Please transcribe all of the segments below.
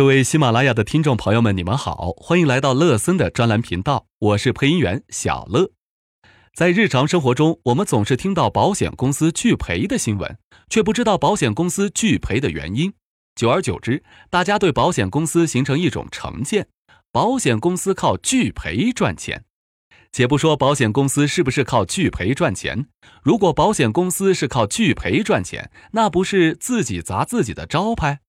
各位喜马拉雅的听众朋友们，你们好，欢迎来到乐森的专栏频道，我是配音员小乐。在日常生活中，我们总是听到保险公司拒赔的新闻，却不知道保险公司拒赔的原因。久而久之，大家对保险公司形成一种成见：保险公司靠拒赔赚钱。且不说保险公司是不是靠拒赔赚钱，如果保险公司是靠拒赔赚钱，那不是自己砸自己的招牌？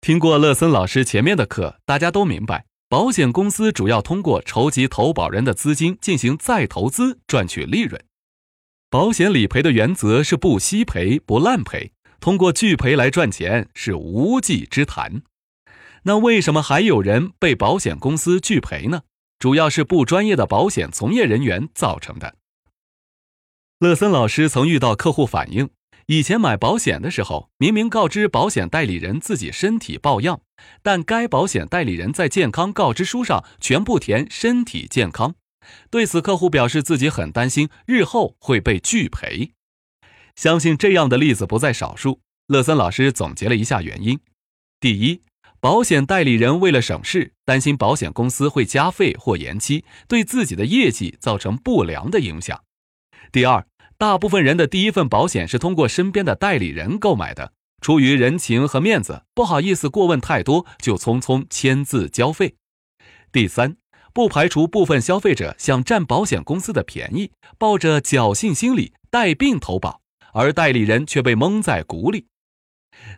听过乐森老师前面的课，大家都明白，保险公司主要通过筹集投保人的资金进行再投资，赚取利润。保险理赔的原则是不惜赔、不滥赔，通过拒赔来赚钱是无稽之谈。那为什么还有人被保险公司拒赔呢？主要是不专业的保险从业人员造成的。乐森老师曾遇到客户反映。以前买保险的时候，明明告知保险代理人自己身体抱恙，但该保险代理人在健康告知书上全部填身体健康。对此，客户表示自己很担心日后会被拒赔。相信这样的例子不在少数。乐森老师总结了一下原因：第一，保险代理人为了省事，担心保险公司会加费或延期，对自己的业绩造成不良的影响；第二。大部分人的第一份保险是通过身边的代理人购买的，出于人情和面子，不好意思过问太多，就匆匆签字交费。第三，不排除部分消费者想占保险公司的便宜，抱着侥幸心理带病投保，而代理人却被蒙在鼓里。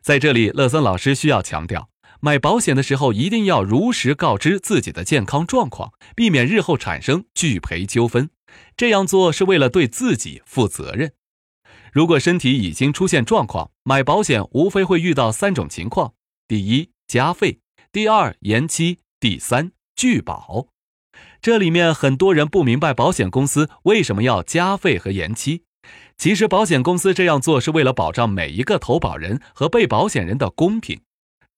在这里，乐森老师需要强调，买保险的时候一定要如实告知自己的健康状况，避免日后产生拒赔纠纷。这样做是为了对自己负责任。如果身体已经出现状况，买保险无非会遇到三种情况：第一，加费；第二，延期；第三，拒保。这里面很多人不明白保险公司为什么要加费和延期。其实，保险公司这样做是为了保障每一个投保人和被保险人的公平。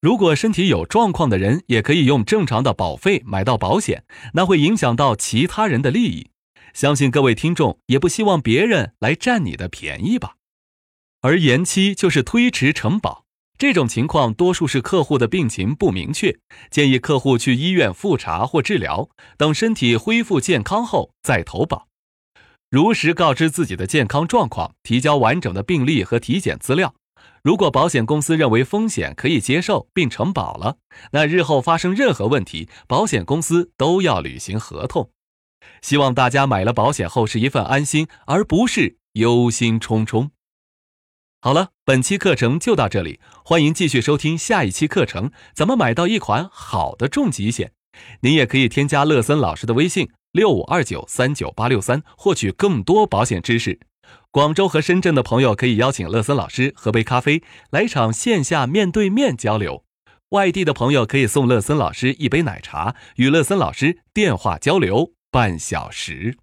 如果身体有状况的人也可以用正常的保费买到保险，那会影响到其他人的利益。相信各位听众也不希望别人来占你的便宜吧，而延期就是推迟承保，这种情况多数是客户的病情不明确，建议客户去医院复查或治疗，等身体恢复健康后再投保。如实告知自己的健康状况，提交完整的病历和体检资料。如果保险公司认为风险可以接受并承保了，那日后发生任何问题，保险公司都要履行合同。希望大家买了保险后是一份安心，而不是忧心忡忡。好了，本期课程就到这里，欢迎继续收听下一期课程。怎么买到一款好的重疾险？您也可以添加乐森老师的微信六五二九三九八六三，获取更多保险知识。广州和深圳的朋友可以邀请乐森老师喝杯咖啡，来场线下面对面交流。外地的朋友可以送乐森老师一杯奶茶，与乐森老师电话交流。半小时。